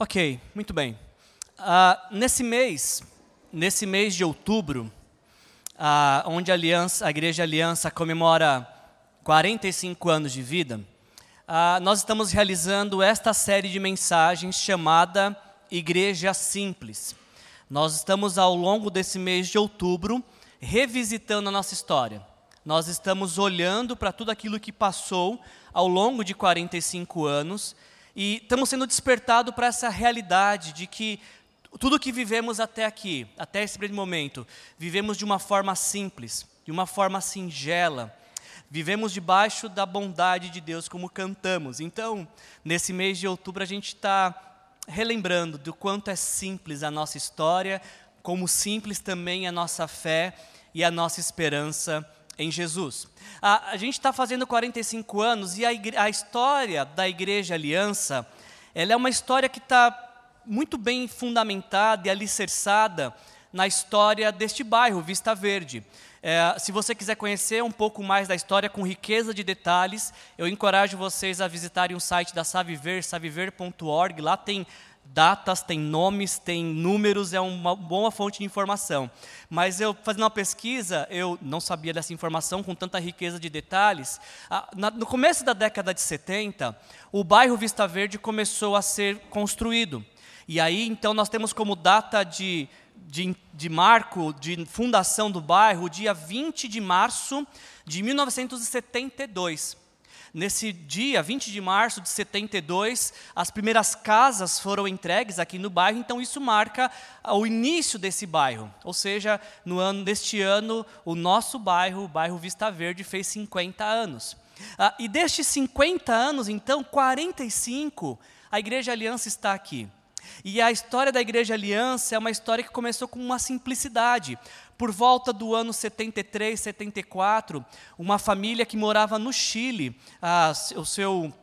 Ok, muito bem. Uh, nesse mês, nesse mês de outubro, uh, onde a, Aliança, a Igreja Aliança comemora 45 anos de vida, uh, nós estamos realizando esta série de mensagens chamada Igreja Simples. Nós estamos ao longo desse mês de outubro revisitando a nossa história. Nós estamos olhando para tudo aquilo que passou ao longo de 45 anos e estamos sendo despertados para essa realidade de que tudo que vivemos até aqui, até esse momento, vivemos de uma forma simples, de uma forma singela. Vivemos debaixo da bondade de Deus, como cantamos. Então, nesse mês de outubro, a gente está relembrando do quanto é simples a nossa história, como simples também a nossa fé e a nossa esperança em Jesus. A, a gente está fazendo 45 anos e a, a, história da Igreja Aliança, ela é uma história que está muito bem fundamentada e alicerçada na história deste bairro, Vista Verde. É, se você quiser conhecer um pouco mais da história com riqueza de detalhes, eu encorajo vocês a visitarem o site da Saviver, saviver.org. Lá tem datas, tem nomes, tem números, é uma boa fonte de informação. Mas eu, fazendo uma pesquisa, eu não sabia dessa informação com tanta riqueza de detalhes. no começo da década de 70, o bairro Vista Verde começou a ser construído. E aí, então, nós temos como data de, de, de marco, de fundação do bairro, o dia 20 de março de 1972. Nesse dia, 20 de março de 72, as primeiras casas foram entregues aqui no bairro, então isso marca o início desse bairro. Ou seja, no ano deste ano, o nosso bairro, o bairro Vista Verde, fez 50 anos. Ah, e destes 50 anos, então, 45, a Igreja Aliança está aqui. E a história da Igreja Aliança é uma história que começou com uma simplicidade. Por volta do ano 73, 74, uma família que morava no Chile, o seu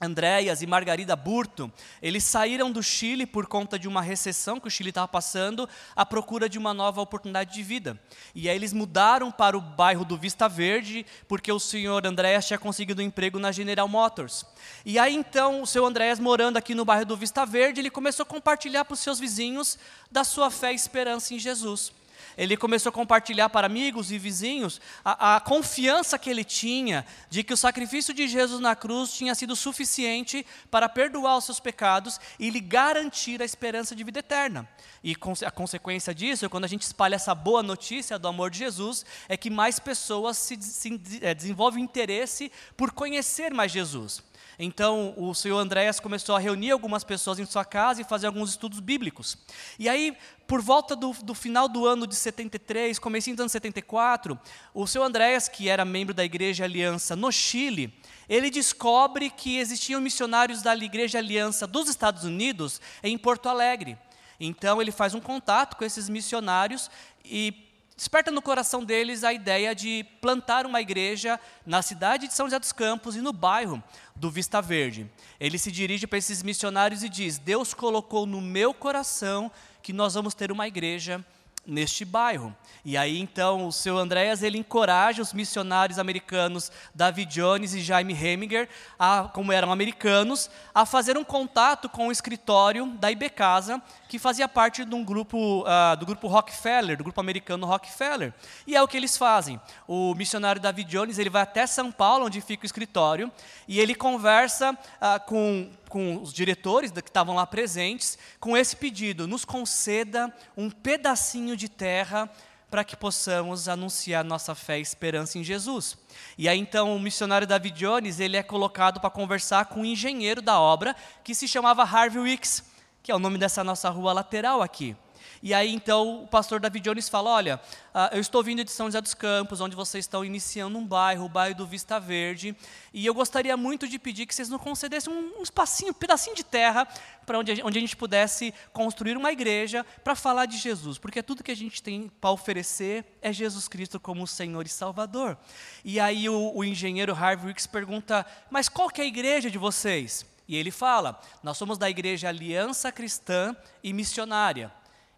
Andréas e Margarida Burto, eles saíram do Chile por conta de uma recessão que o Chile estava passando, à procura de uma nova oportunidade de vida. E aí eles mudaram para o bairro do Vista Verde, porque o senhor Andréas tinha conseguido um emprego na General Motors. E aí então, o seu Andréas morando aqui no bairro do Vista Verde, ele começou a compartilhar para os seus vizinhos da sua fé e esperança em Jesus ele começou a compartilhar para amigos e vizinhos a, a, confiança que ele tinha de que o sacrifício de Jesus na cruz tinha sido suficiente para perdoar os seus pecados e lhe garantir a esperança de vida eterna. E a consequência disso, quando a gente espalha essa boa notícia do amor de Jesus, é que mais pessoas se, se é, desenvolvem interesse por conhecer mais Jesus. Então, o senhor Andréas começou a reunir algumas pessoas em sua casa e fazer alguns estudos bíblicos. E aí, por volta do, do final do ano de 73, comecinho do ano 74, o senhor Andréas, que era membro da Igreja Aliança no Chile, ele descobre que existiam missionários da Igreja Aliança dos Estados Unidos em Porto Alegre. Então, ele faz um contato com esses missionários e desperta no coração deles a ideia de plantar uma igreja na cidade de São José dos Campos e no bairro do Vista Verde. Ele se dirige para esses missionários e diz: Deus colocou no meu coração que nós vamos ter uma igreja neste bairro. E aí então o seu Andréas ele encoraja os missionários americanos David Jones e Jaime Heminger, a, como eram americanos, a fazer um contato com o escritório da Ibecasa, que fazia parte de um grupo uh, do grupo Rockefeller, do grupo americano Rockefeller. E é o que eles fazem. O missionário David Jones ele vai até São Paulo, onde fica o escritório, e ele conversa uh, com com os diretores que estavam lá presentes, com esse pedido: nos conceda um pedacinho de terra para que possamos anunciar nossa fé e esperança em Jesus. E aí então o missionário David Jones, ele é colocado para conversar com o engenheiro da obra, que se chamava Harvey Wicks, que é o nome dessa nossa rua lateral aqui. E aí então o pastor David Jones fala: Olha, uh, eu estou vindo de São José dos Campos, onde vocês estão iniciando um bairro, o bairro do Vista Verde, e eu gostaria muito de pedir que vocês nos concedessem um, espacinho, um pedacinho de terra, para onde, onde a gente pudesse construir uma igreja para falar de Jesus, porque tudo que a gente tem para oferecer é Jesus Cristo como Senhor e Salvador. E aí o, o engenheiro Harvey Wicks pergunta: Mas qual que é a igreja de vocês? E ele fala: Nós somos da igreja Aliança Cristã e Missionária.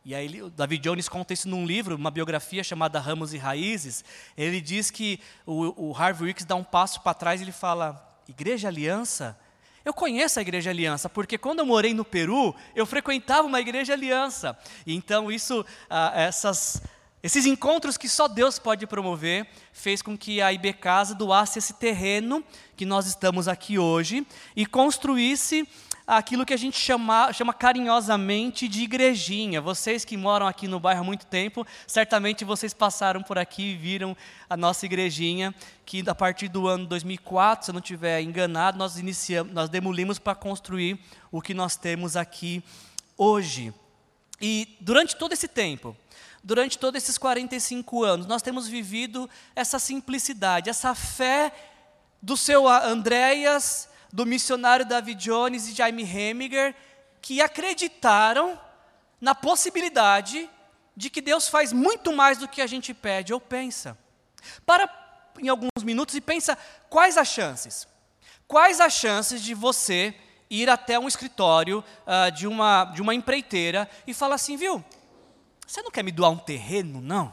E aí, o David Jones conta isso num livro, uma biografia chamada Ramos e Raízes. Ele diz que o, o Harvey Wicks dá um passo para trás e ele fala: Igreja Aliança? Eu conheço a Igreja Aliança, porque quando eu morei no Peru, eu frequentava uma Igreja Aliança. Então, isso, ah, essas, esses encontros que só Deus pode promover, fez com que a IB Casa doasse esse terreno que nós estamos aqui hoje e construísse aquilo que a gente chama, chama carinhosamente de igrejinha. Vocês que moram aqui no bairro há muito tempo, certamente vocês passaram por aqui e viram a nossa igrejinha, que a partir do ano 2004, se eu não estiver enganado, nós iniciamos, nós demolimos para construir o que nós temos aqui hoje. E durante todo esse tempo, durante todos esses 45 anos, nós temos vivido essa simplicidade, essa fé do seu Andréas do missionário David Jones e Jaime Hemiger, que acreditaram na possibilidade de que Deus faz muito mais do que a gente pede ou pensa. Para em alguns minutos e pensa quais as chances. Quais as chances de você ir até um escritório uh, de, uma, de uma empreiteira e falar assim, viu, você não quer me doar um terreno, não?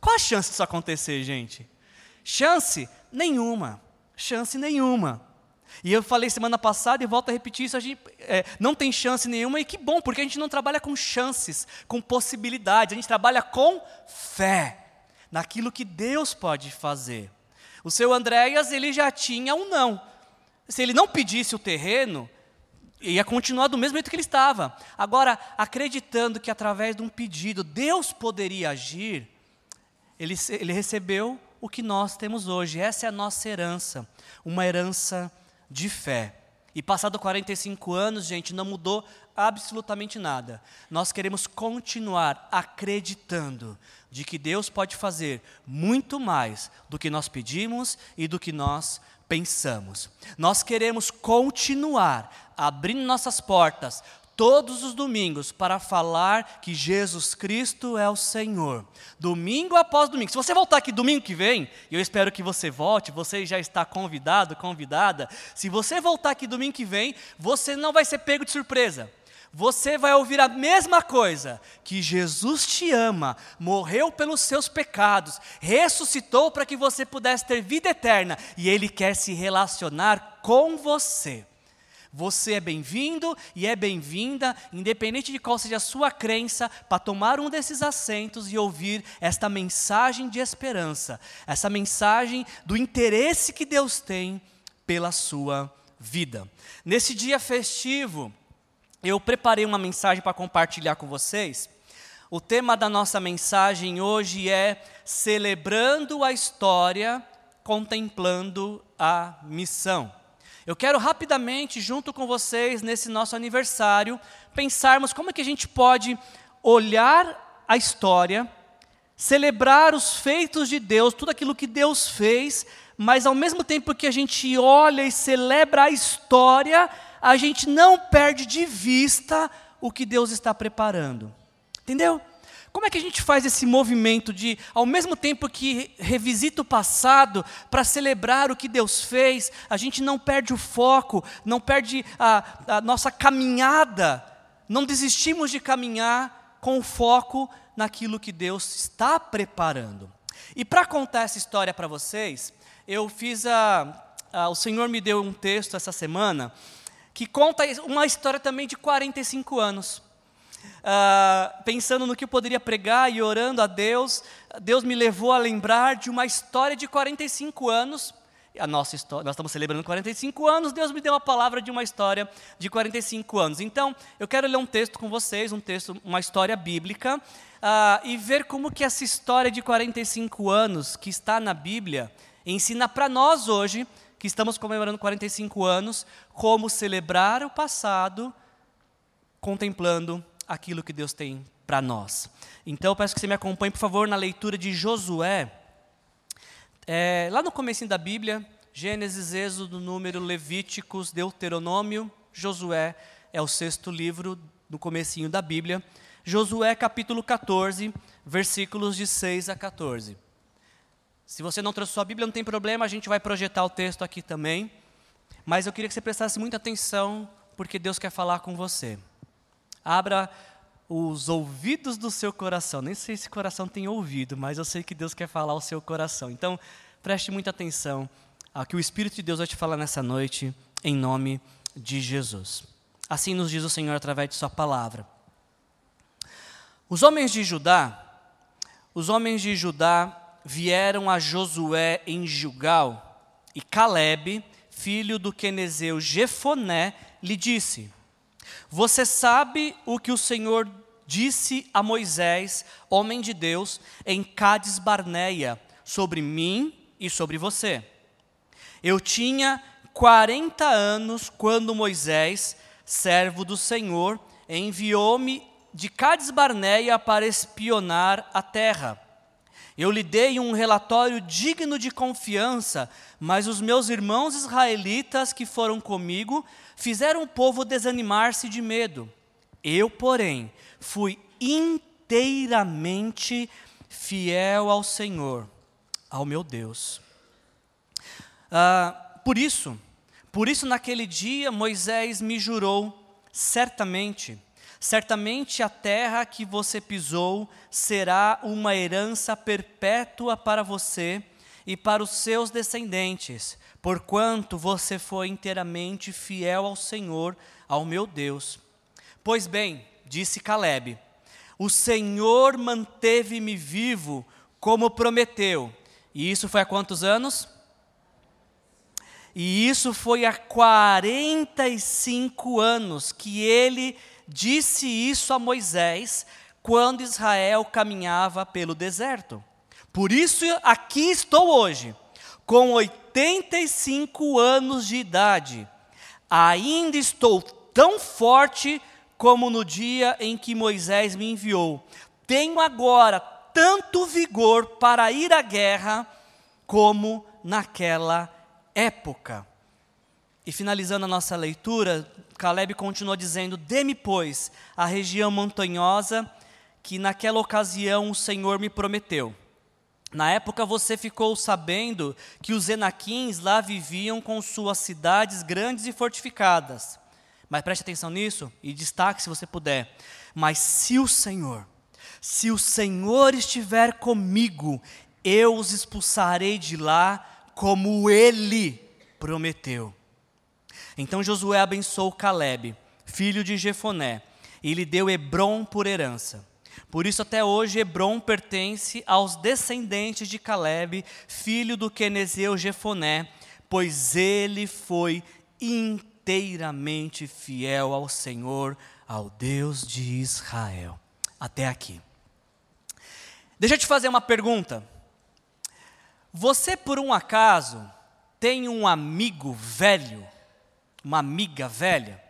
Qual a chance disso acontecer, gente? Chance nenhuma. Chance nenhuma. E eu falei semana passada e volto a repetir isso, a gente é, não tem chance nenhuma e que bom, porque a gente não trabalha com chances, com possibilidades, a gente trabalha com fé naquilo que Deus pode fazer. O seu Andréas, ele já tinha um não. Se ele não pedisse o terreno, ia continuar do mesmo jeito que ele estava. Agora, acreditando que através de um pedido Deus poderia agir, ele, ele recebeu o que nós temos hoje. Essa é a nossa herança, uma herança de fé. E passado 45 anos, gente, não mudou absolutamente nada. Nós queremos continuar acreditando de que Deus pode fazer muito mais do que nós pedimos e do que nós pensamos. Nós queremos continuar abrindo nossas portas todos os domingos para falar que Jesus Cristo é o Senhor. Domingo após domingo. Se você voltar aqui domingo que vem, eu espero que você volte, você já está convidado, convidada. Se você voltar aqui domingo que vem, você não vai ser pego de surpresa. Você vai ouvir a mesma coisa: que Jesus te ama, morreu pelos seus pecados, ressuscitou para que você pudesse ter vida eterna e Ele quer se relacionar com você. Você é bem-vindo e é bem-vinda, independente de qual seja a sua crença, para tomar um desses assentos e ouvir esta mensagem de esperança, essa mensagem do interesse que Deus tem pela sua vida. Nesse dia festivo, eu preparei uma mensagem para compartilhar com vocês. O tema da nossa mensagem hoje é Celebrando a História, Contemplando a Missão. Eu quero rapidamente, junto com vocês, nesse nosso aniversário, pensarmos como é que a gente pode olhar a história, celebrar os feitos de Deus, tudo aquilo que Deus fez, mas ao mesmo tempo que a gente olha e celebra a história, a gente não perde de vista o que Deus está preparando. Entendeu? Como é que a gente faz esse movimento de, ao mesmo tempo que revisita o passado para celebrar o que Deus fez, a gente não perde o foco, não perde a, a nossa caminhada, não desistimos de caminhar com o foco naquilo que Deus está preparando. E para contar essa história para vocês, eu fiz a, a. O Senhor me deu um texto essa semana que conta uma história também de 45 anos uh, pensando no que eu poderia pregar e orando a Deus, Deus me levou a lembrar de uma história de 45 anos. A nossa história, nós estamos celebrando 45 anos, Deus me deu uma palavra de uma história de 45 anos. Então, eu quero ler um texto com vocês, um texto, uma história bíblica, uh, e ver como que essa história de 45 anos que está na Bíblia ensina para nós hoje, que estamos comemorando 45 anos, como celebrar o passado contemplando aquilo que Deus tem para nós. Então, eu peço que você me acompanhe, por favor, na leitura de Josué. É, lá no começo da Bíblia, Gênesis, Êxodo, Número, Levíticos, Deuteronômio, Josué é o sexto livro no comecinho da Bíblia. Josué capítulo 14, versículos de 6 a 14. Se você não trouxe sua Bíblia, não tem problema, a gente vai projetar o texto aqui também. Mas eu queria que você prestasse muita atenção, porque Deus quer falar com você. Abra os ouvidos do seu coração. Nem sei se o coração tem ouvido, mas eu sei que Deus quer falar ao seu coração. Então, preste muita atenção ao que o Espírito de Deus vai te falar nessa noite, em nome de Jesus. Assim nos diz o Senhor através de Sua palavra. Os homens de Judá, os homens de Judá vieram a Josué em Gilgal, e Caleb, filho do quenezeu Jefoné, lhe disse: Você sabe o que o Senhor disse a Moisés, homem de Deus, em Cades Barneia, sobre mim e sobre você. Eu tinha 40 anos quando Moisés, servo do Senhor, enviou-me de Cades Barneia para espionar a terra. Eu lhe dei um relatório digno de confiança, mas os meus irmãos israelitas que foram comigo fizeram o povo desanimar-se de medo. Eu, porém, fui inteiramente fiel ao Senhor, ao meu Deus. Ah, por isso, por isso naquele dia Moisés me jurou, certamente, certamente a terra que você pisou será uma herança perpétua para você e para os seus descendentes, porquanto você foi inteiramente fiel ao Senhor, ao meu Deus. Pois bem, disse Caleb: O Senhor manteve-me vivo como prometeu. E isso foi há quantos anos? E isso foi há 45 anos que ele disse isso a Moisés quando Israel caminhava pelo deserto. Por isso aqui estou hoje, com 85 anos de idade. Ainda estou tão forte como no dia em que Moisés me enviou. Tenho agora tanto vigor para ir à guerra como naquela época. E finalizando a nossa leitura, Caleb continuou dizendo: Dê-me, pois, a região montanhosa que naquela ocasião o Senhor me prometeu. Na época você ficou sabendo que os Enaquins lá viviam com suas cidades grandes e fortificadas. Mas preste atenção nisso e destaque se você puder. Mas se o Senhor, se o Senhor estiver comigo, eu os expulsarei de lá como ele prometeu. Então Josué abençoou Caleb, filho de Jefoné, e lhe deu Hebron por herança. Por isso, até hoje, Hebron pertence aos descendentes de Caleb, filho do Quenezeu Jefoné, pois ele foi inteiramente fiel ao Senhor, ao Deus de Israel. Até aqui. Deixa eu te fazer uma pergunta. Você, por um acaso, tem um amigo velho, uma amiga velha?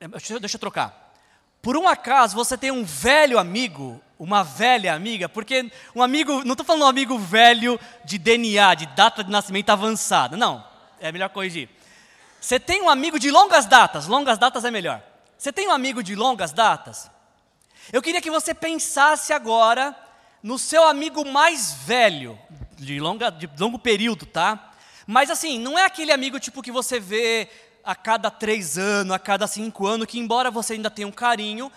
Deixa, deixa eu trocar. Por um acaso você tem um velho amigo, uma velha amiga, porque um amigo, não estou falando um amigo velho de DNA, de data de nascimento avançada, não, é melhor corrigir. Você tem um amigo de longas datas, longas datas é melhor. Você tem um amigo de longas datas? Eu queria que você pensasse agora no seu amigo mais velho, de, longa, de longo período, tá? Mas assim, não é aquele amigo tipo que você vê a cada três anos, a cada cinco anos, que embora você ainda tenha um carinho,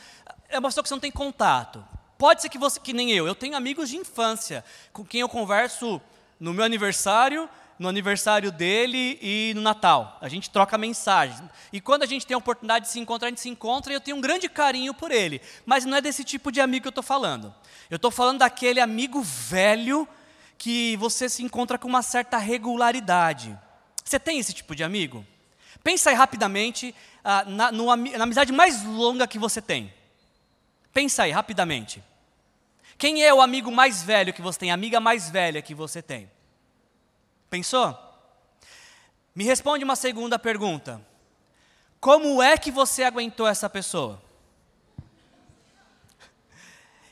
é uma pessoa que você não tem contato. Pode ser que você, que nem eu, eu tenho amigos de infância, com quem eu converso no meu aniversário, no aniversário dele e no Natal. A gente troca mensagens. E quando a gente tem a oportunidade de se encontrar, a gente se encontra e eu tenho um grande carinho por ele. Mas não é desse tipo de amigo que eu estou falando. Eu estou falando daquele amigo velho que você se encontra com uma certa regularidade. Você tem esse tipo de amigo? Pensa aí rapidamente ah, na, no, na amizade mais longa que você tem. Pensa aí rapidamente. Quem é o amigo mais velho que você tem, a amiga mais velha que você tem? Pensou? Me responde uma segunda pergunta. Como é que você aguentou essa pessoa?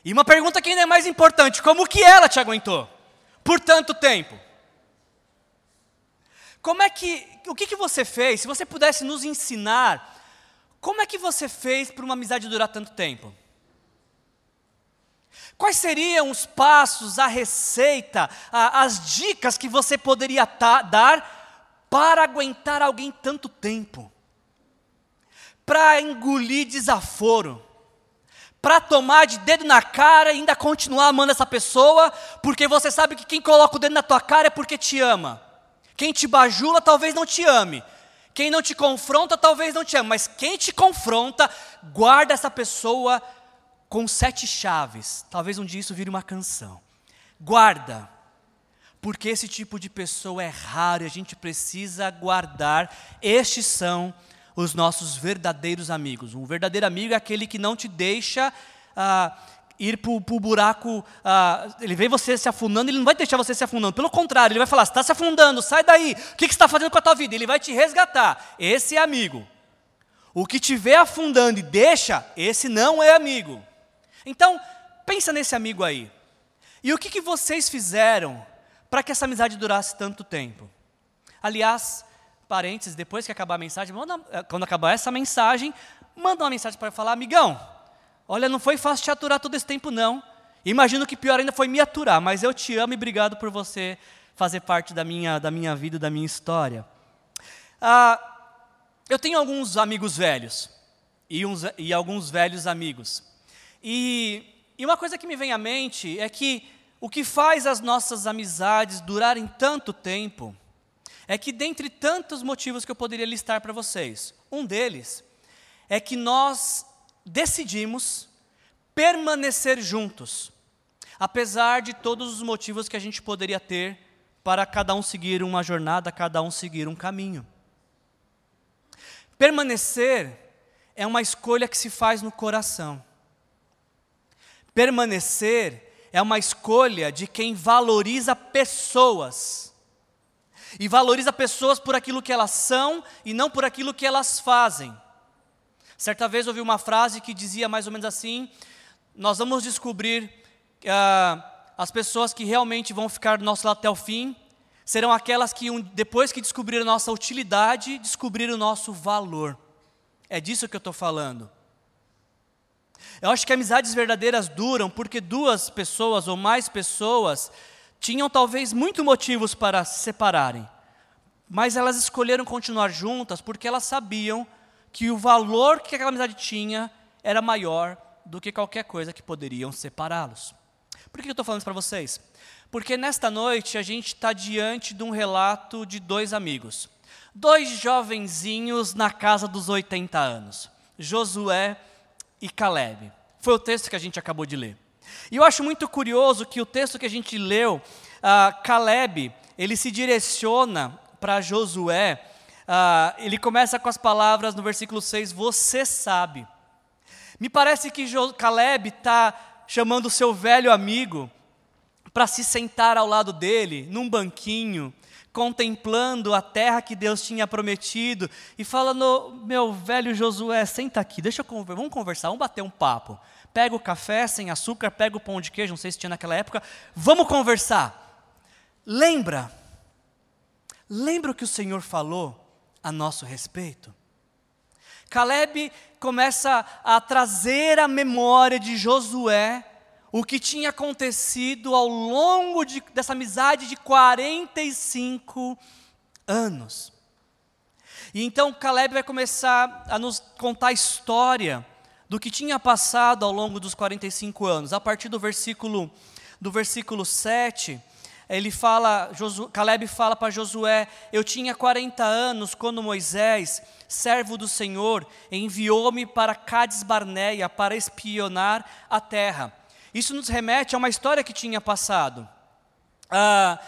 E uma pergunta que ainda é mais importante: como que ela te aguentou por tanto tempo? Como é que, o que, que você fez? Se você pudesse nos ensinar, como é que você fez para uma amizade durar tanto tempo? Quais seriam os passos, a receita, a, as dicas que você poderia dar para aguentar alguém tanto tempo? Para engolir desaforo? Para tomar de dedo na cara e ainda continuar amando essa pessoa, porque você sabe que quem coloca o dedo na tua cara é porque te ama. Quem te bajula talvez não te ame. Quem não te confronta talvez não te ame, mas quem te confronta, guarda essa pessoa com sete chaves. Talvez um dia isso vire uma canção. Guarda, porque esse tipo de pessoa é raro e a gente precisa guardar. Estes são os nossos verdadeiros amigos. Um verdadeiro amigo é aquele que não te deixa. Ah, ir para o buraco, uh, ele vê você se afundando, ele não vai deixar você se afundando, pelo contrário, ele vai falar, está se afundando, sai daí, o que, que você está fazendo com a tua vida? Ele vai te resgatar, esse é amigo. O que te vê afundando e deixa, esse não é amigo. Então, pensa nesse amigo aí. E o que, que vocês fizeram para que essa amizade durasse tanto tempo? Aliás, parênteses, depois que acabar a mensagem, manda, eh, quando acabar essa mensagem, manda uma mensagem para falar, amigão, Olha, não foi fácil te aturar todo esse tempo, não. Imagino que pior ainda foi me aturar, mas eu te amo e obrigado por você fazer parte da minha, da minha vida, da minha história. Ah, eu tenho alguns amigos velhos e, uns, e alguns velhos amigos. E, e uma coisa que me vem à mente é que o que faz as nossas amizades durarem tanto tempo é que, dentre tantos motivos que eu poderia listar para vocês, um deles é que nós decidimos permanecer juntos, apesar de todos os motivos que a gente poderia ter para cada um seguir uma jornada, cada um seguir um caminho. Permanecer é uma escolha que se faz no coração. Permanecer é uma escolha de quem valoriza pessoas. E valoriza pessoas por aquilo que elas são e não por aquilo que elas fazem. Certa vez ouvi uma frase que dizia mais ou menos assim: Nós vamos descobrir uh, as pessoas que realmente vão ficar do nosso lado até o fim, serão aquelas que, um, depois que descobriram a nossa utilidade, descobriram o nosso valor. É disso que eu estou falando. Eu acho que amizades verdadeiras duram porque duas pessoas ou mais pessoas tinham talvez muitos motivos para se separarem, mas elas escolheram continuar juntas porque elas sabiam que o valor que aquela amizade tinha era maior do que qualquer coisa que poderiam separá-los. Por que eu estou falando isso para vocês? Porque nesta noite a gente está diante de um relato de dois amigos, dois jovenzinhos na casa dos 80 anos, Josué e Caleb. Foi o texto que a gente acabou de ler. E eu acho muito curioso que o texto que a gente leu, uh, Caleb, ele se direciona para Josué ah, ele começa com as palavras no versículo 6, você sabe. Me parece que Caleb está chamando o seu velho amigo para se sentar ao lado dele, num banquinho, contemplando a terra que Deus tinha prometido, e falando: Meu velho Josué, senta aqui, deixa eu vamos conversar, vamos bater um papo. Pega o café sem açúcar, pega o pão de queijo, não sei se tinha naquela época, vamos conversar. Lembra, lembra o que o Senhor falou a nosso respeito. Caleb começa a trazer à memória de Josué o que tinha acontecido ao longo de, dessa amizade de 45 anos. E então Caleb vai começar a nos contar a história do que tinha passado ao longo dos 45 anos. A partir do versículo do versículo 7, ele fala, Josu, Caleb fala para Josué: Eu tinha 40 anos quando Moisés, servo do Senhor, enviou-me para Cades Barneia para espionar a terra. Isso nos remete a uma história que tinha passado. Ah,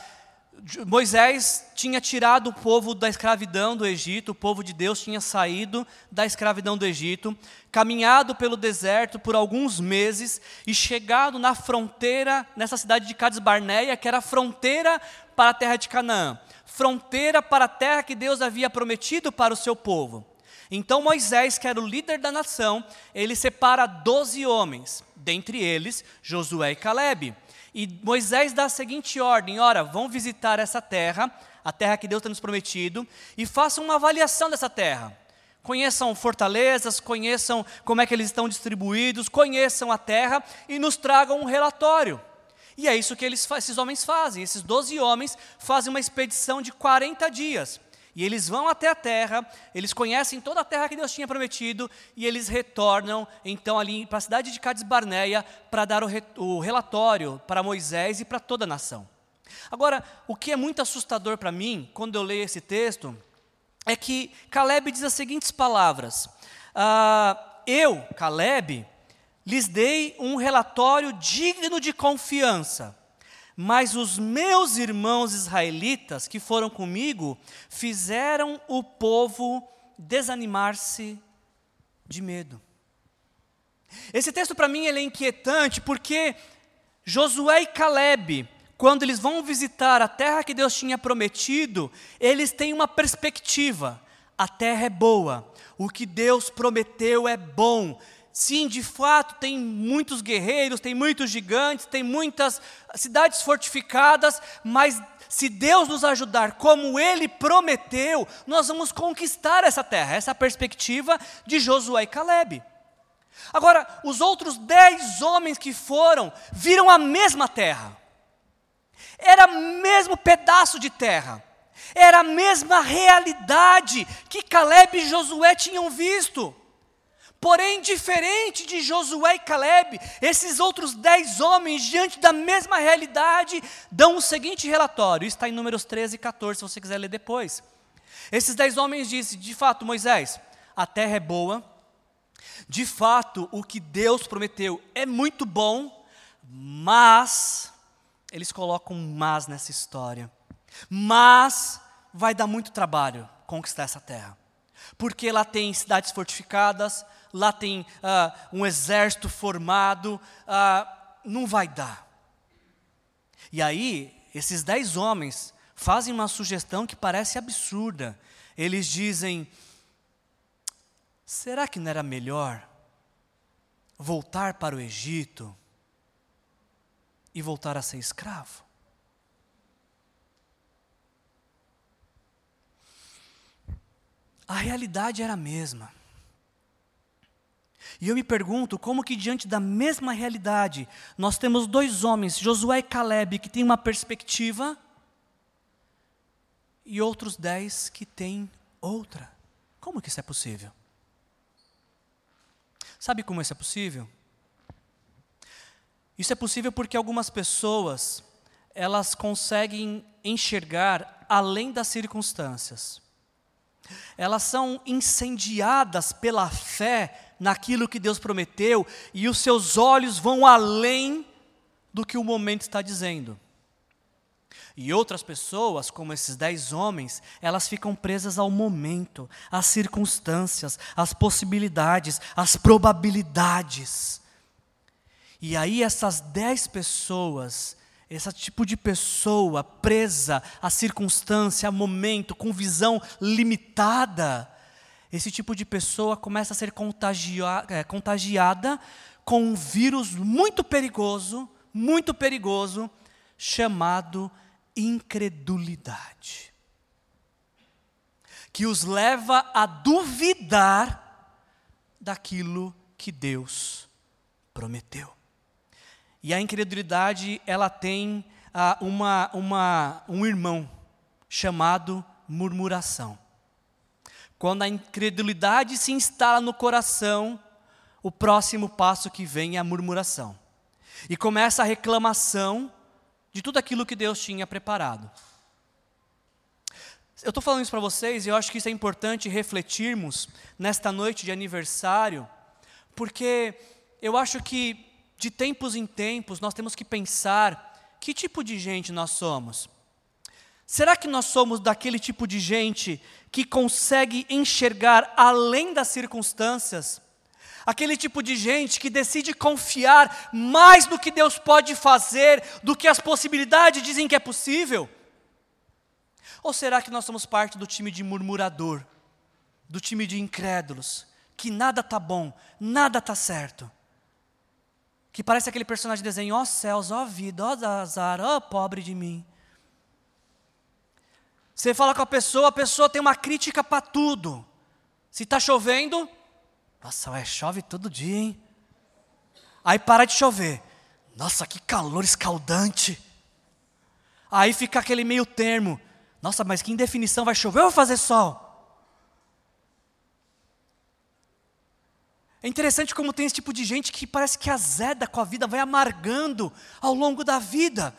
Moisés tinha tirado o povo da escravidão do Egito, o povo de Deus tinha saído da escravidão do Egito, caminhado pelo deserto por alguns meses e chegado na fronteira, nessa cidade de Cades Barneia, que era fronteira para a terra de Canaã, fronteira para a terra que Deus havia prometido para o seu povo. Então Moisés, que era o líder da nação, ele separa doze homens, dentre eles Josué e Caleb e Moisés dá a seguinte ordem: ora, vão visitar essa terra, a terra que Deus tem nos prometido, e façam uma avaliação dessa terra. Conheçam fortalezas, conheçam como é que eles estão distribuídos, conheçam a terra e nos tragam um relatório. E é isso que eles, esses homens fazem. Esses 12 homens fazem uma expedição de 40 dias. E eles vão até a terra, eles conhecem toda a terra que Deus tinha prometido, e eles retornam então ali para a cidade de Cades Barneia para dar o, re, o relatório para Moisés e para toda a nação. Agora, o que é muito assustador para mim, quando eu leio esse texto, é que Caleb diz as seguintes palavras: ah, Eu, Caleb, lhes dei um relatório digno de confiança, mas os meus irmãos israelitas que foram comigo fizeram o povo desanimar-se de medo. Esse texto para mim ele é inquietante porque Josué e Caleb, quando eles vão visitar a terra que Deus tinha prometido, eles têm uma perspectiva. A terra é boa, o que Deus prometeu é bom. Sim, de fato, tem muitos guerreiros, tem muitos gigantes, tem muitas cidades fortificadas, mas se Deus nos ajudar como Ele prometeu, nós vamos conquistar essa terra. Essa é a perspectiva de Josué e Caleb. Agora, os outros dez homens que foram, viram a mesma terra. Era o mesmo pedaço de terra. Era a mesma realidade que Caleb e Josué tinham visto. Porém, diferente de Josué e Caleb, esses outros dez homens, diante da mesma realidade, dão o seguinte relatório. Isso está em Números 13 e 14, se você quiser ler depois. Esses dez homens dizem: de fato, Moisés, a terra é boa, de fato, o que Deus prometeu é muito bom, mas, eles colocam um mas nessa história, mas vai dar muito trabalho conquistar essa terra, porque lá tem cidades fortificadas, lá tem uh, um exército formado, uh, não vai dar. E aí, esses dez homens fazem uma sugestão que parece absurda. Eles dizem: será que não era melhor voltar para o Egito e voltar a ser escravo? A realidade era a mesma. E eu me pergunto como que diante da mesma realidade, nós temos dois homens, Josué e Caleb, que têm uma perspectiva, e outros dez que têm outra. Como que isso é possível? Sabe como isso é possível? Isso é possível porque algumas pessoas, elas conseguem enxergar além das circunstâncias. Elas são incendiadas pela fé naquilo que Deus prometeu e os seus olhos vão além do que o momento está dizendo. E outras pessoas, como esses dez homens, elas ficam presas ao momento, às circunstâncias, às possibilidades, às probabilidades. E aí essas dez pessoas, esse tipo de pessoa presa à circunstância, a momento, com visão limitada, esse tipo de pessoa começa a ser é, contagiada com um vírus muito perigoso, muito perigoso, chamado incredulidade, que os leva a duvidar daquilo que Deus prometeu. E a incredulidade, ela tem ah, uma, uma, um irmão chamado murmuração. Quando a incredulidade se instala no coração, o próximo passo que vem é a murmuração. E começa a reclamação de tudo aquilo que Deus tinha preparado. Eu estou falando isso para vocês e eu acho que isso é importante refletirmos nesta noite de aniversário, porque eu acho que de tempos em tempos nós temos que pensar que tipo de gente nós somos. Será que nós somos daquele tipo de gente que consegue enxergar além das circunstâncias? aquele tipo de gente que decide confiar mais no que Deus pode fazer do que as possibilidades dizem que é possível? Ou será que nós somos parte do time de murmurador, do time de incrédulos, que nada está bom, nada está certo? Que parece aquele personagem de desenho, ó oh, céus, ó oh, vida, ó oh, azar, ó pobre de mim. Você fala com a pessoa, a pessoa tem uma crítica para tudo. Se está chovendo, nossa, ué, chove todo dia, hein? Aí para de chover. Nossa, que calor escaldante. Aí fica aquele meio termo. Nossa, mas que indefinição vai chover ou vai fazer sol? É interessante como tem esse tipo de gente que parece que azeda com a vida, vai amargando ao longo da vida.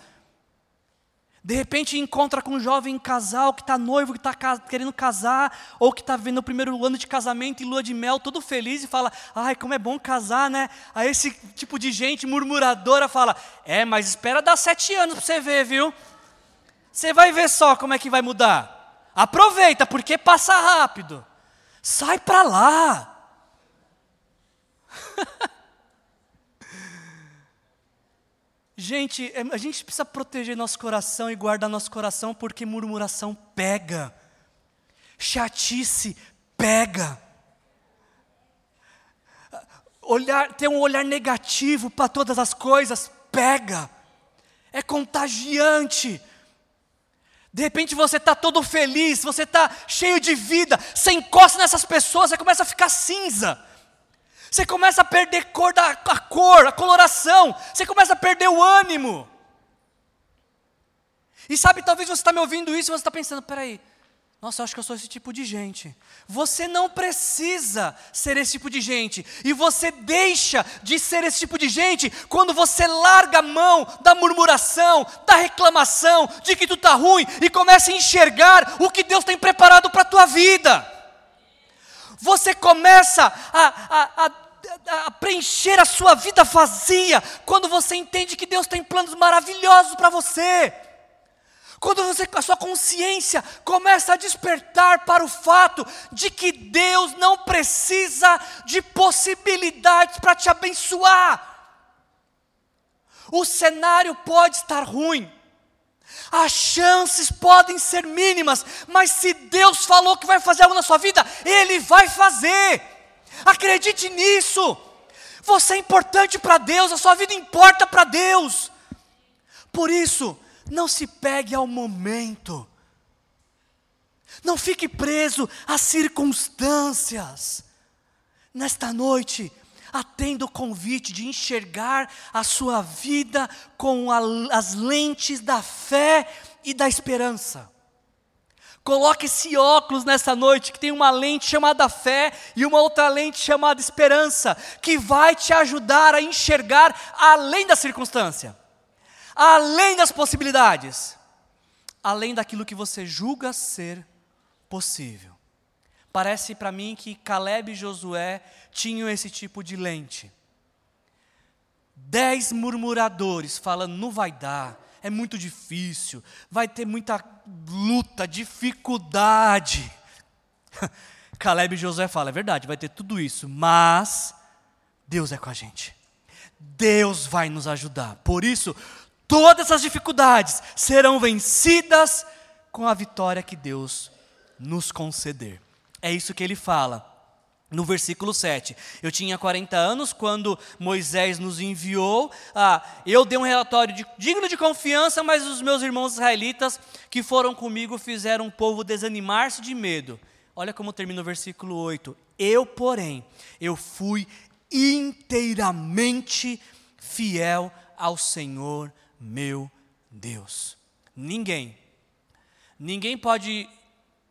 De repente encontra com um jovem casal que está noivo, que está querendo casar, ou que está vendo o primeiro ano de casamento e lua de mel, todo feliz, e fala: Ai, como é bom casar, né? Aí esse tipo de gente murmuradora fala: É, mas espera dar sete anos para você ver, viu? Você vai ver só como é que vai mudar. Aproveita, porque passa rápido. Sai para lá. Gente, é, a gente precisa proteger nosso coração e guardar nosso coração porque murmuração pega, chatice pega. Olhar, ter um olhar negativo para todas as coisas pega, é contagiante. De repente você está todo feliz, você está cheio de vida, você encosta nessas pessoas, você começa a ficar cinza. Você começa a perder cor da, a cor, a coloração. Você começa a perder o ânimo. E sabe, talvez você está me ouvindo isso e você está pensando: peraí, nossa, eu acho que eu sou esse tipo de gente. Você não precisa ser esse tipo de gente. E você deixa de ser esse tipo de gente quando você larga a mão da murmuração, da reclamação, de que tu está ruim e começa a enxergar o que Deus tem preparado para a tua vida. Você começa a, a, a, a, preencher a sua vida vazia quando você entende que Deus tem planos maravilhosos para você. Quando você, a sua consciência começa a despertar para o fato de que Deus não precisa de possibilidades para te abençoar. O cenário pode estar ruim, as chances podem ser mínimas, mas se Deus falou que vai fazer algo na sua vida, Ele vai fazer. Acredite nisso. Você é importante para Deus, a sua vida importa para Deus. Por isso, não se pegue ao momento. Não fique preso às circunstâncias. Nesta noite, atenda o convite de enxergar a sua vida com a, as lentes da fé e da esperança. Coloque esse óculos nessa noite, que tem uma lente chamada fé e uma outra lente chamada esperança, que vai te ajudar a enxergar além da circunstância, além das possibilidades, além daquilo que você julga ser possível. Parece para mim que Caleb e Josué tinham esse tipo de lente. Dez murmuradores falando, não vai dar, é muito difícil, vai ter muita luta, dificuldade. Caleb e Josué falam, é verdade, vai ter tudo isso, mas Deus é com a gente. Deus vai nos ajudar. Por isso, todas as dificuldades serão vencidas com a vitória que Deus nos conceder. É isso que ele fala. No versículo 7, eu tinha 40 anos quando Moisés nos enviou. Ah, eu dei um relatório de, digno de confiança, mas os meus irmãos israelitas que foram comigo fizeram o povo desanimar-se de medo. Olha como termina o versículo 8. Eu, porém, eu fui inteiramente fiel ao Senhor meu Deus. Ninguém, ninguém pode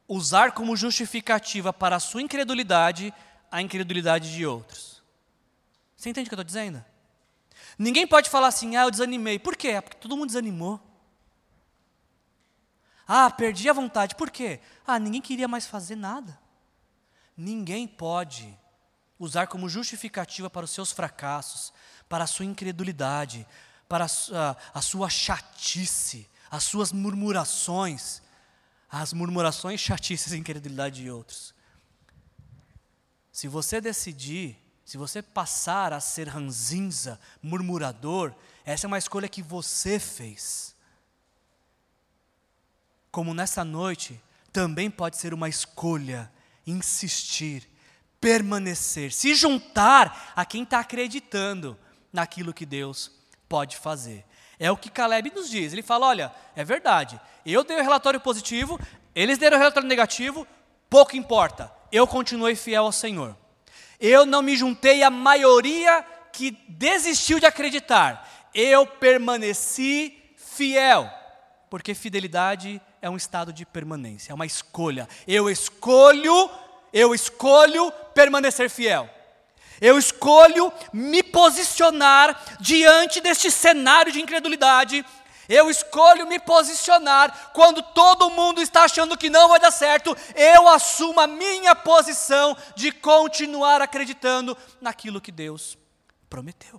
usar como justificativa para a sua incredulidade a incredulidade de outros. Você entende o que eu estou dizendo? Ninguém pode falar assim, ah, eu desanimei. Por quê? Porque todo mundo desanimou. Ah, perdi a vontade. Por quê? Ah, ninguém queria mais fazer nada. Ninguém pode usar como justificativa para os seus fracassos, para a sua incredulidade, para a a sua chatice, as suas murmurações, as murmurações, chatices e incredulidade de outros. Se você decidir, se você passar a ser ranzinza, murmurador, essa é uma escolha que você fez. Como nessa noite, também pode ser uma escolha insistir, permanecer, se juntar a quem está acreditando naquilo que Deus pode fazer. É o que Caleb nos diz. Ele fala: olha, é verdade, eu dei o relatório positivo, eles deram o relatório negativo, pouco importa, eu continuei fiel ao Senhor. Eu não me juntei à maioria que desistiu de acreditar, eu permaneci fiel, porque fidelidade é um estado de permanência, é uma escolha. Eu escolho, eu escolho permanecer fiel. Eu escolho me posicionar diante deste cenário de incredulidade Eu escolho me posicionar quando todo mundo está achando que não vai dar certo. Eu assumo a minha posição de continuar acreditando naquilo que Deus prometeu.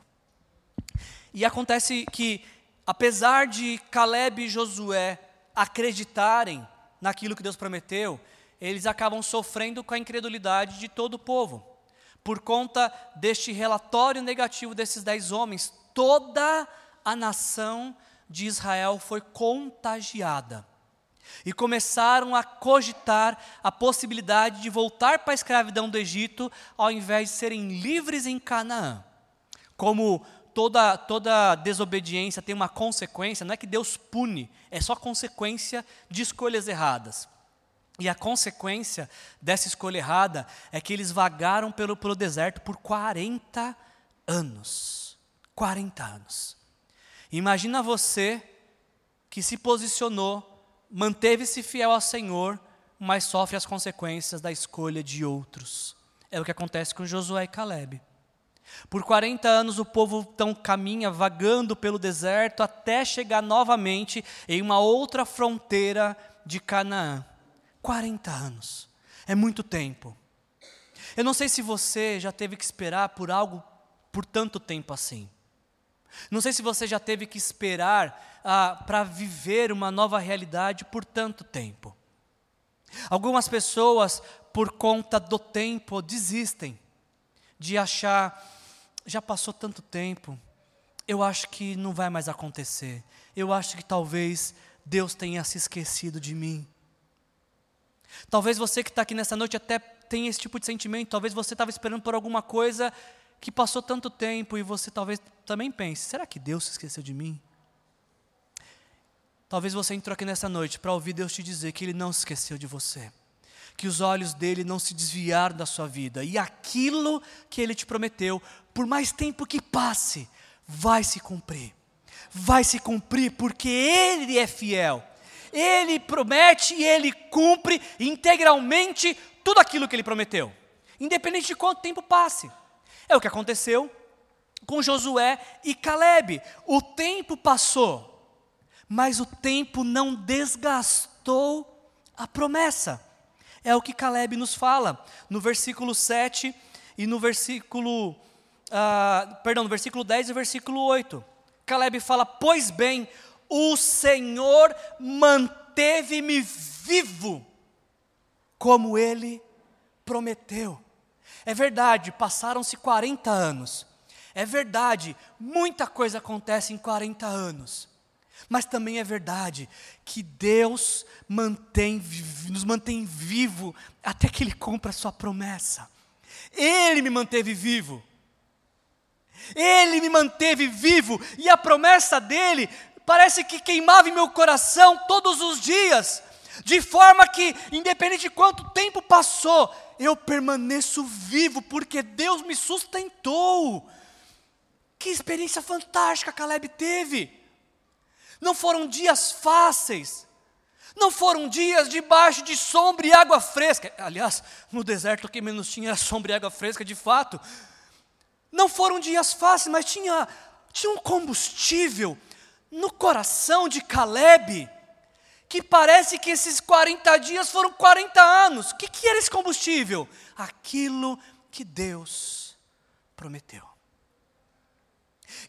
E acontece que, apesar de Caleb e Josué acreditarem naquilo que Deus prometeu, eles acabam sofrendo com a incredulidade de todo o povo. Por conta deste relatório negativo desses dez homens, toda a nação de Israel foi contagiada. E começaram a cogitar a possibilidade de voltar para a escravidão do Egito, ao invés de serem livres em Canaã. Como toda, toda desobediência tem uma consequência, não é que Deus pune, é só consequência de escolhas erradas. E a consequência dessa escolha errada é que eles vagaram pelo, pelo deserto por 40 anos. 40 anos. Imagina você que se posicionou, manteve-se fiel ao Senhor, mas sofre as consequências da escolha de outros. É o que acontece com Josué e Caleb. Por 40 anos o povo então caminha vagando pelo deserto até chegar novamente em uma outra fronteira de Canaã. 40 anos. É muito tempo. Eu não sei se você já teve que esperar por algo por tanto tempo assim. Não sei se você já teve que esperar ah, para viver uma nova realidade por tanto tempo. Algumas pessoas, por conta do tempo, desistem de achar, já passou tanto tempo, eu acho que não vai mais acontecer. Eu acho que talvez Deus tenha se esquecido de mim. Talvez você que está aqui nessa noite até tenha esse tipo de sentimento, talvez você estava esperando por alguma coisa que passou tanto tempo e você talvez também pense: será que Deus se esqueceu de mim? Talvez você entrou aqui nessa noite para ouvir Deus te dizer que Ele não se esqueceu de você, que os olhos dele não se desviaram da sua vida e aquilo que Ele te prometeu, por mais tempo que passe, vai se cumprir. Vai se cumprir porque Ele é fiel. Ele promete e Ele cumpre integralmente tudo aquilo que Ele prometeu, independente de quanto tempo passe. É o que aconteceu com Josué e Caleb. O tempo passou, mas o tempo não desgastou a promessa. É o que Caleb nos fala no versículo 7 e no versículo, uh, perdão, no versículo 10 e versículo 8. Caleb fala: Pois bem, o Senhor manteve-me vivo, como ele prometeu. É verdade, passaram-se 40 anos. É verdade, muita coisa acontece em 40 anos. Mas também é verdade que Deus mantém, nos mantém vivo até que Ele cumpra a sua promessa. Ele me manteve vivo. Ele me manteve vivo e a promessa dele parece que queimava em meu coração todos os dias, de forma que, independente de quanto tempo passou, eu permaneço vivo porque Deus me sustentou. Que experiência fantástica Caleb teve. Não foram dias fáceis. Não foram dias debaixo de sombra e água fresca. Aliás, no deserto que menos tinha era sombra e água fresca, de fato. Não foram dias fáceis, mas tinha, tinha um combustível no coração de Caleb que parece que esses 40 dias foram 40 anos. O que, que era esse combustível? Aquilo que Deus prometeu.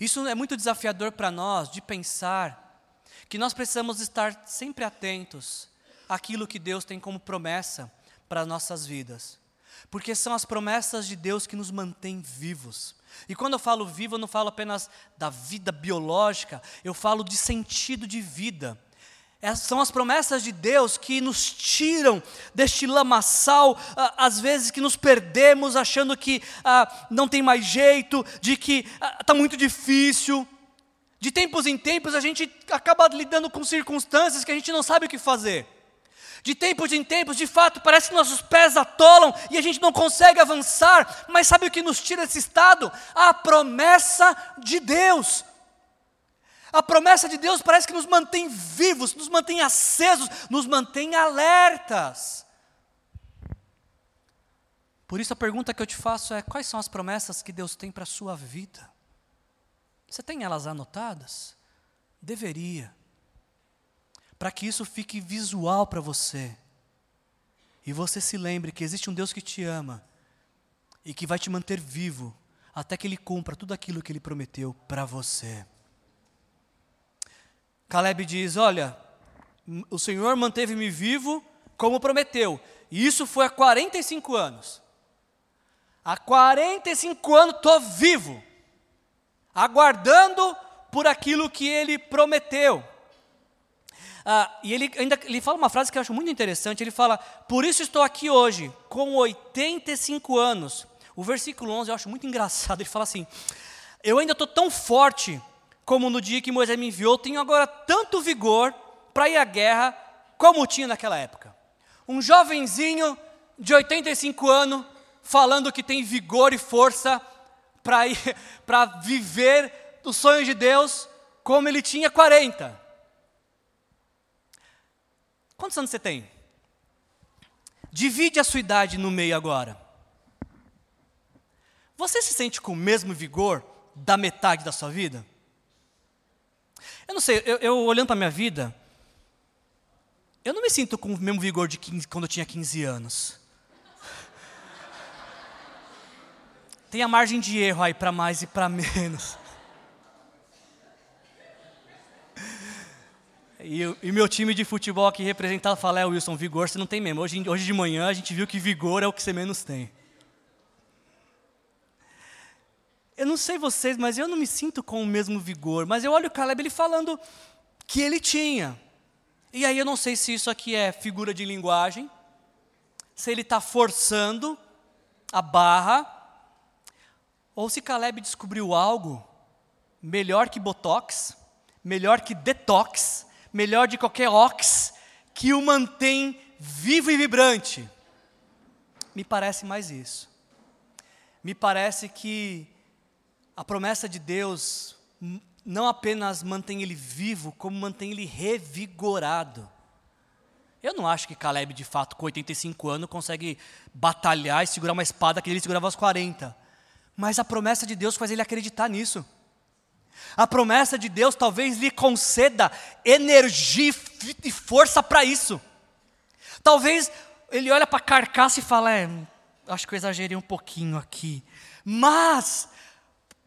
Isso é muito desafiador para nós de pensar que nós precisamos estar sempre atentos àquilo que Deus tem como promessa para as nossas vidas. Porque são as promessas de Deus que nos mantêm vivos. E quando eu falo vivo, eu não falo apenas da vida biológica, eu falo de sentido de vida essas são as promessas de Deus que nos tiram deste lamaçal, às vezes que nos perdemos achando que ah, não tem mais jeito, de que está ah, muito difícil. De tempos em tempos a gente acaba lidando com circunstâncias que a gente não sabe o que fazer. De tempos em tempos, de fato, parece que nossos pés atolam e a gente não consegue avançar, mas sabe o que nos tira desse estado? A promessa de Deus. A promessa de Deus parece que nos mantém vivos, nos mantém acesos, nos mantém alertas. Por isso a pergunta que eu te faço é: quais são as promessas que Deus tem para a sua vida? Você tem elas anotadas? Deveria. Para que isso fique visual para você. E você se lembre que existe um Deus que te ama e que vai te manter vivo até que Ele cumpra tudo aquilo que Ele prometeu para você. Caleb diz: Olha, o Senhor manteve-me vivo como prometeu, e isso foi há 45 anos. Há 45 anos estou vivo, aguardando por aquilo que Ele prometeu. Ah, e ele ainda ele fala uma frase que eu acho muito interessante. Ele fala: Por isso estou aqui hoje, com 85 anos. O versículo 11 eu acho muito engraçado. Ele fala assim: Eu ainda estou tão forte como no dia que Moisés me enviou, tenho agora tanto vigor para ir à guerra como tinha naquela época. Um jovenzinho de 85 anos falando que tem vigor e força para viver os sonhos de Deus como ele tinha 40. Quantos anos você tem? Divide a sua idade no meio agora. Você se sente com o mesmo vigor da metade da sua vida? Eu não sei, eu, eu olhando para a minha vida, eu não me sinto com o mesmo vigor de 15, quando eu tinha 15 anos. Tem a margem de erro aí para mais e para menos. E, e, meu time de futebol aqui representado fala, é Wilson, vigor você não tem mesmo. Hoje, hoje de manhã a gente viu que vigor é o que você menos tem. Eu não sei vocês, mas eu não me sinto com o mesmo vigor. Mas eu olho o Caleb ele falando que ele tinha. E aí eu não sei se isso aqui é figura de linguagem, se ele está forçando a barra, ou se Caleb descobriu algo melhor que Botox, melhor que detox, melhor de qualquer ox, que o mantém vivo e vibrante. Me parece mais isso. Me parece que a promessa de Deus não apenas mantém ele vivo, como mantém ele revigorado. Eu não acho que Caleb, de fato, com 85 anos, consegue batalhar e segurar uma espada que ele segurava aos 40. Mas a promessa de Deus faz ele acreditar nisso. A promessa de Deus talvez lhe conceda energia e força para isso. Talvez ele olha para a carcaça e fala: é, acho que eu exagerei um pouquinho aqui. Mas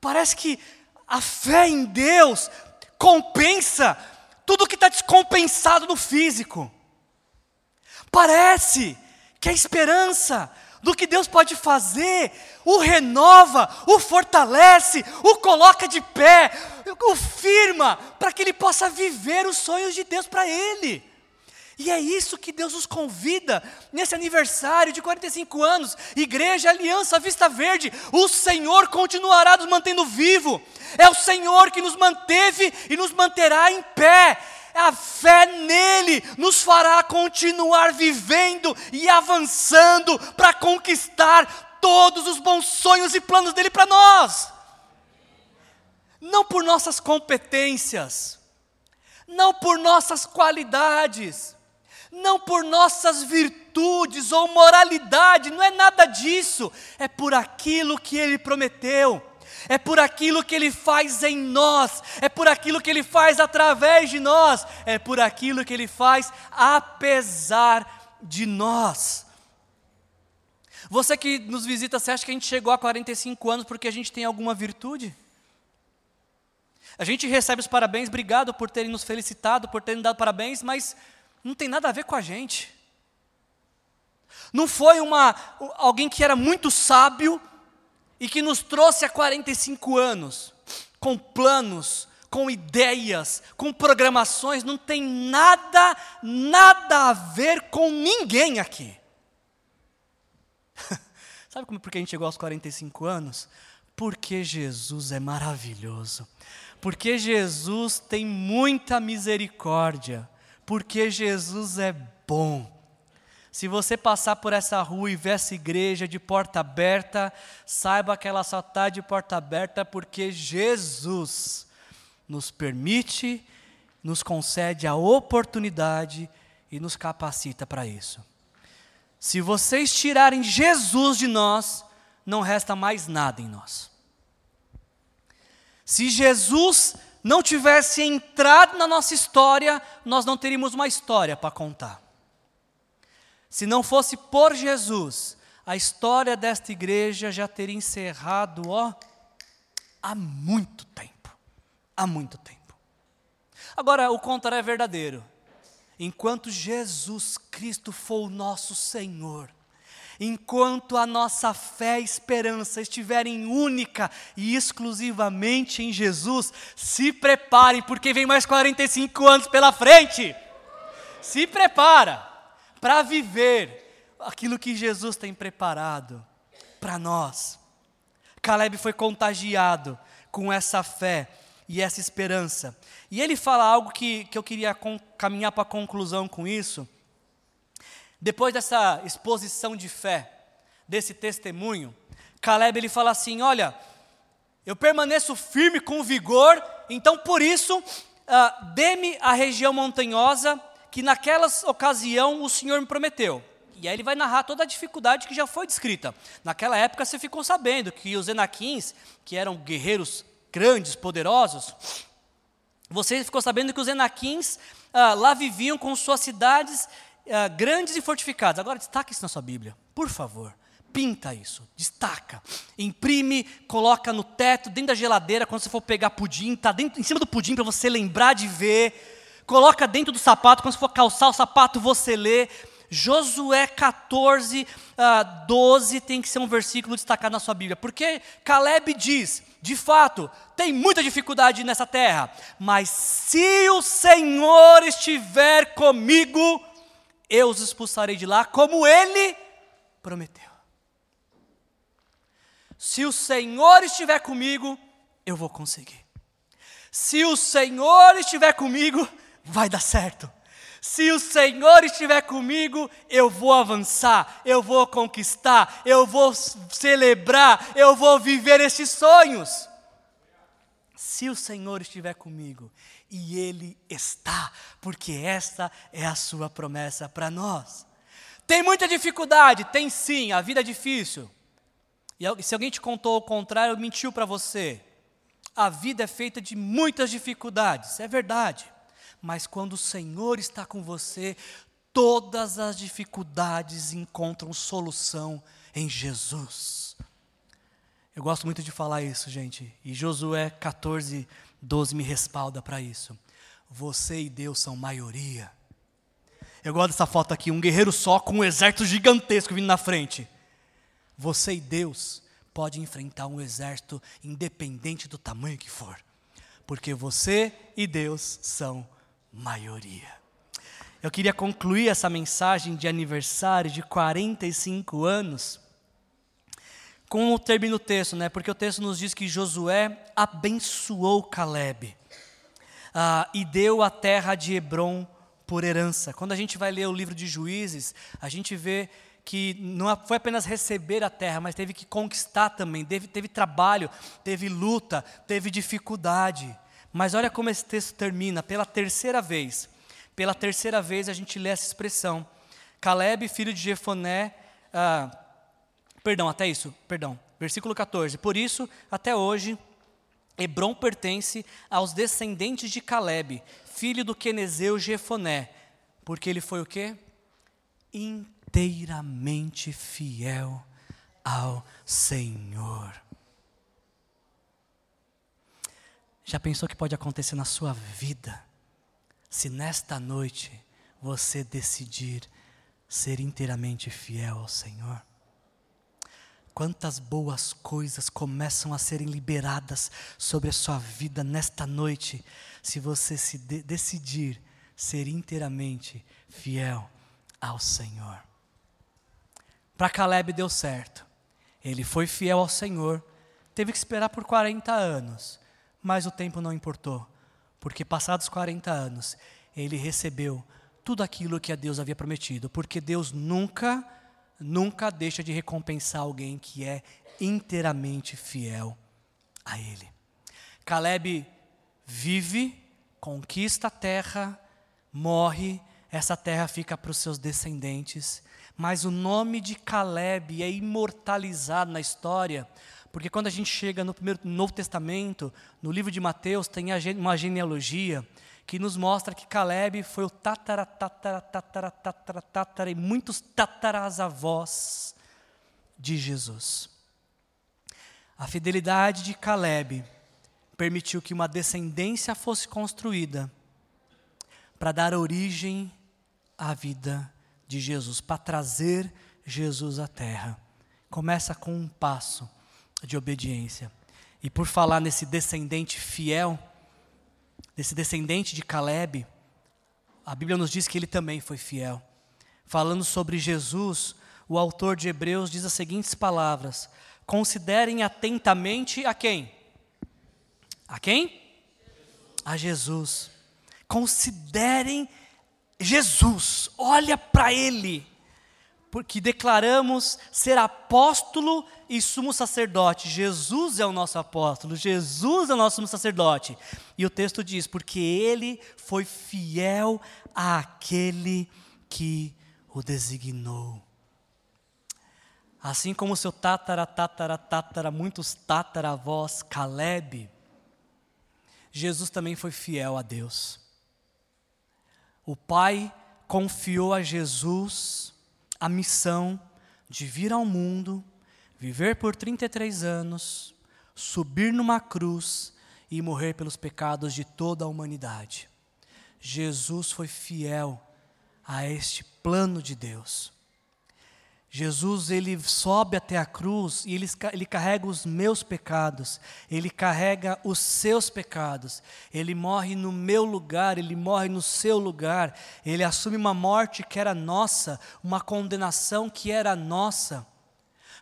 parece que a fé em Deus compensa tudo que está descompensado no físico. Parece que a esperança do que Deus pode fazer, o renova, o fortalece, o coloca de pé, o firma, para que ele possa viver os sonhos de Deus para ele. E é isso que Deus nos convida nesse aniversário de 45 anos, Igreja Aliança Vista Verde. O Senhor continuará nos mantendo vivo. É o Senhor que nos manteve e nos manterá em pé. A fé nele nos fará continuar vivendo e avançando para conquistar todos os bons sonhos e planos dele para nós. Não por nossas competências, não por nossas qualidades, não por nossas virtudes ou moralidade, não é nada disso, é por aquilo que ele prometeu é por aquilo que Ele faz em nós, é por aquilo que Ele faz através de nós, é por aquilo que Ele faz apesar de nós. Você que nos visita, você acha que a gente chegou a 45 anos porque a gente tem alguma virtude? A gente recebe os parabéns, obrigado por terem nos felicitado, por terem dado parabéns, mas não tem nada a ver com a gente. Não foi uma alguém que era muito sábio e que nos trouxe há 45 anos, com planos, com ideias, com programações, não tem nada, nada a ver com ninguém aqui. Sabe como, por que a gente chegou aos 45 anos? Porque Jesus é maravilhoso. Porque Jesus tem muita misericórdia. Porque Jesus é bom. Se você passar por essa rua e ver essa igreja de porta aberta, saiba que ela só está de porta aberta porque Jesus nos permite, nos concede a oportunidade e nos capacita para isso. Se vocês tirarem Jesus de nós, não resta mais nada em nós. Se Jesus não tivesse entrado na nossa história, nós não teríamos uma história para contar. Se não fosse por Jesus, a história desta igreja já teria encerrado, ó, há muito tempo. Há muito tempo. Agora, o contrário é verdadeiro. Enquanto Jesus Cristo for o nosso Senhor, enquanto a nossa fé e esperança estiverem única e exclusivamente em Jesus, se preparem, porque vem mais 45 anos pela frente. Se prepara para viver aquilo que Jesus tem preparado para nós. Caleb foi contagiado com essa fé e essa esperança. E ele fala algo que, que eu queria caminhar para a conclusão com isso depois dessa exposição de fé, desse testemunho, Caleb ele fala assim: Olha, eu permaneço firme com vigor, então por isso, uh, dê-me a região montanhosa que naquela ocasião o Senhor me prometeu. E aí ele vai narrar toda a dificuldade que já foi descrita. Naquela época você ficou sabendo que os Enaquins, que eram guerreiros grandes, poderosos, você ficou sabendo que os Enaquins uh, lá viviam com suas cidades uh, grandes e fortificados. Agora destaque isso na sua Bíblia, por favor. Pinta isso, destaca, imprime, coloca no teto, dentro da geladeira, quando você for pegar pudim, tá em cima do pudim para você lembrar de ver. Coloca dentro do sapato, quando você for calçar o sapato, você lê. Josué 14, uh, 12 tem que ser um versículo destacado na sua Bíblia, porque Caleb diz: de fato, tem muita dificuldade nessa terra, mas se o Senhor estiver comigo, eu os expulsarei de lá, como ele prometeu. Se o Senhor estiver comigo, eu vou conseguir. Se o Senhor estiver comigo, vai dar certo. Se o Senhor estiver comigo, eu vou avançar, eu vou conquistar, eu vou celebrar, eu vou viver esses sonhos. Se o Senhor estiver comigo, e Ele está, porque esta é a Sua promessa para nós. Tem muita dificuldade? Tem sim, a vida é difícil. E se alguém te contou o contrário, mentiu para você. A vida é feita de muitas dificuldades, é verdade. Mas quando o Senhor está com você, todas as dificuldades encontram solução em Jesus. Eu gosto muito de falar isso, gente. E Josué 14, 12 me respalda para isso. Você e Deus são maioria. Eu gosto dessa foto aqui, um guerreiro só com um exército gigantesco vindo na frente. Você e Deus pode enfrentar um exército independente do tamanho que for, porque você e Deus são maioria. Eu queria concluir essa mensagem de aniversário de 45 anos com o termino do texto, né? Porque o texto nos diz que Josué abençoou Caleb ah, e deu a terra de Hebron por herança. Quando a gente vai ler o livro de Juízes, a gente vê que não foi apenas receber a terra, mas teve que conquistar também, teve, teve trabalho, teve luta, teve dificuldade. Mas olha como esse texto termina, pela terceira vez. Pela terceira vez a gente lê essa expressão. Caleb, filho de Jefoné, ah, Perdão, até isso, perdão. Versículo 14. Por isso, até hoje, Hebron pertence aos descendentes de Caleb, filho do Quenezeu Jefoné, porque ele foi o quê? Inteiramente fiel ao Senhor. Já pensou que pode acontecer na sua vida, se nesta noite você decidir ser inteiramente fiel ao Senhor? Quantas boas coisas começam a serem liberadas sobre a sua vida nesta noite, se você se de decidir ser inteiramente fiel ao Senhor. Para Caleb deu certo. Ele foi fiel ao Senhor, teve que esperar por 40 anos, mas o tempo não importou, porque passados 40 anos, ele recebeu tudo aquilo que a Deus havia prometido, porque Deus nunca nunca deixa de recompensar alguém que é inteiramente fiel a Ele. Caleb vive, conquista a terra, morre, essa terra fica para os seus descendentes, mas o nome de Caleb é imortalizado na história, Porque quando a gente chega no primeiro no Novo Testamento, no livro de Mateus, tem uma genealogia que nos mostra que Caleb foi o tatara, tatara, tatara, tatara, tatara e muitos tatarazavós de Jesus. A fidelidade de Caleb permitiu que uma descendência fosse construída para dar origem à vida de Jesus, para trazer Jesus à terra. Começa com um passo de obediência. E por falar nesse descendente fiel, desse descendente de Caleb, a Bíblia nos diz que ele também foi fiel. Falando sobre Jesus, o autor de Hebreus diz as seguintes palavras: Considerem atentamente a quem? A quem? A Jesus. Considerem Jesus, olha para Ele porque declaramos ser apóstolo e sumo sacerdote. Jesus é o nosso apóstolo, Jesus é o nosso sumo sacerdote. E o texto diz: porque ele foi fiel àquele que o designou. Assim como seu tatara, tatara, tatara, muitos tataravós, Caleb, Jesus também foi fiel a Deus. O Pai confiou a Jesus a missão de vir ao mundo, viver por 33 anos, subir numa cruz e morrer pelos pecados de toda a humanidade. Jesus foi fiel a este plano de Deus. Jesus ele sobe até a cruz e ele, ele carrega os meus pecados, ele carrega os seus pecados, ele morre no meu lugar, ele morre no seu lugar, ele assume uma morte que era nossa, uma condenação que era nossa,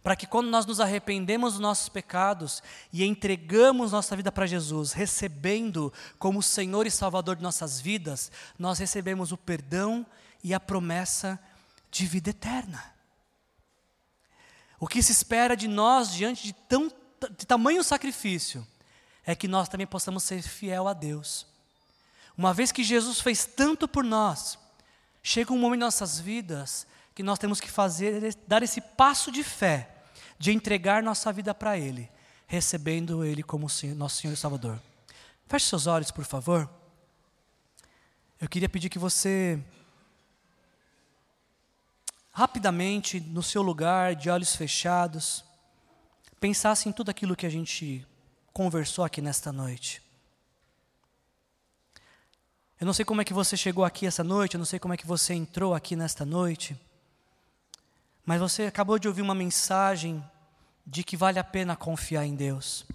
para que quando nós nos arrependemos dos nossos pecados e entregamos nossa vida para Jesus, recebendo como Senhor e Salvador de nossas vidas, nós recebemos o perdão e a promessa de vida eterna. O que se espera de nós diante de, tão, de tamanho sacrifício é que nós também possamos ser fiel a Deus. Uma vez que Jesus fez tanto por nós, chega um momento em nossas vidas que nós temos que fazer, dar esse passo de fé, de entregar nossa vida para Ele, recebendo Ele como nosso Senhor e Salvador. Feche seus olhos, por favor. Eu queria pedir que você rapidamente no seu lugar, de olhos fechados, pensasse em tudo aquilo que a gente conversou aqui nesta noite. Eu não sei como é que você chegou aqui essa noite, eu não sei como é que você entrou aqui nesta noite, mas você acabou de ouvir uma mensagem de que vale a pena confiar em Deus.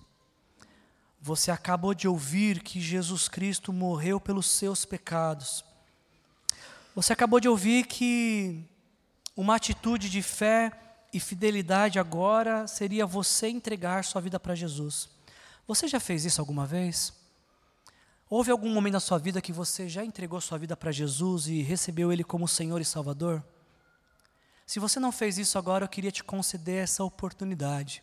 Você acabou de ouvir que Jesus Cristo morreu pelos seus pecados. Você acabou de ouvir que uma atitude de fé e fidelidade agora seria você entregar sua vida para Jesus. Você já fez isso alguma vez? Houve algum momento na sua vida que você já entregou sua vida para Jesus e recebeu Ele como Senhor e Salvador? Se você não fez isso agora, eu queria te conceder essa oportunidade.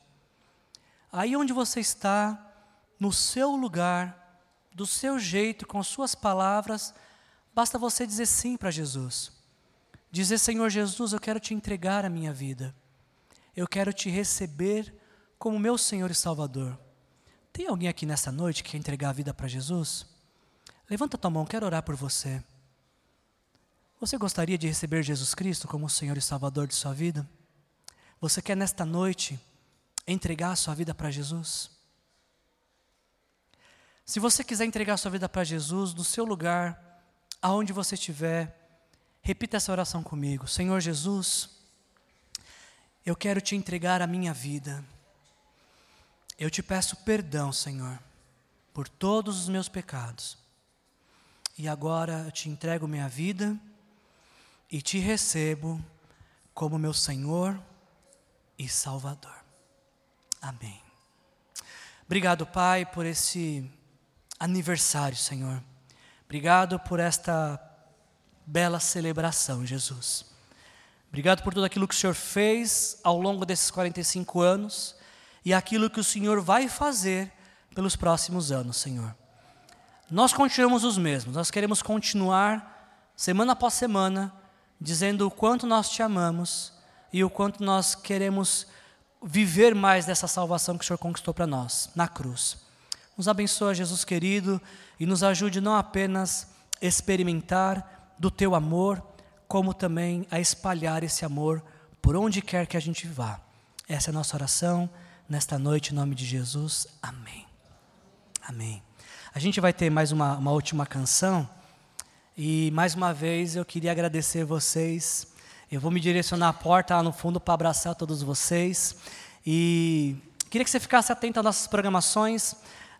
Aí onde você está, no seu lugar, do seu jeito, com suas palavras, basta você dizer sim para Jesus. Dizer, Senhor Jesus, eu quero te entregar a minha vida. Eu quero te receber como meu Senhor e Salvador. Tem alguém aqui nessa noite que quer entregar a vida para Jesus? Levanta tua mão, quero orar por você. Você gostaria de receber Jesus Cristo como Senhor e Salvador de sua vida? Você quer nesta noite entregar a sua vida para Jesus? Se você quiser entregar a sua vida para Jesus, no seu lugar, aonde você estiver, Repita essa oração comigo. Senhor Jesus, eu quero te entregar a minha vida. Eu te peço perdão, Senhor, por todos os meus pecados. E agora eu te entrego minha vida e te recebo como meu Senhor e Salvador. Amém. Obrigado, Pai, por esse aniversário, Senhor. Obrigado por esta bela celebração, Jesus. Obrigado por tudo aquilo que o Senhor fez ao longo desses 45 anos e aquilo que o Senhor vai fazer pelos próximos anos, Senhor. Nós continuamos os mesmos, nós queremos continuar, semana após semana, dizendo o quanto nós te amamos e o quanto nós queremos viver mais dessa salvação que o Senhor conquistou para nós, na cruz. Nos abençoa, Jesus querido, e nos ajude não apenas experimentar do teu amor, como também a espalhar esse amor por onde quer que a gente vá. Essa é a nossa oração nesta noite, em nome de Jesus. Amém. Amém. A gente vai ter mais uma, uma última canção. E mais uma vez eu queria agradecer vocês. Eu vou me direcionar à porta lá no fundo para abraçar todos vocês. E queria que você ficasse atento às nossas programações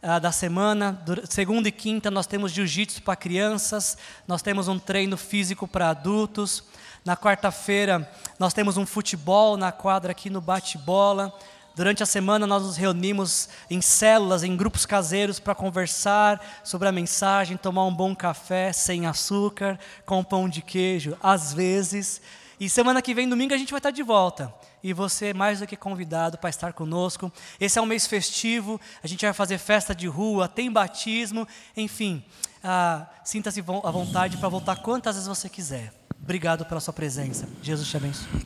uh, da semana. Segunda e quinta nós temos jiu-jitsu para crianças, nós temos um treino físico para adultos. Na quarta-feira nós temos um futebol na quadra aqui no bate-bola. Durante a semana nós nos reunimos em células, em grupos caseiros para conversar sobre a mensagem, tomar um bom café sem açúcar, com pão de queijo, às vezes. E semana que vem, domingo, a gente vai estar de volta. E você é mais do que convidado para estar conosco. Esse é um mês festivo, a gente vai fazer festa de rua, tem batismo, enfim. Ah, Sinta-se à vontade para voltar quantas vezes você quiser. Obrigado pela sua presença. Jesus te abençoe.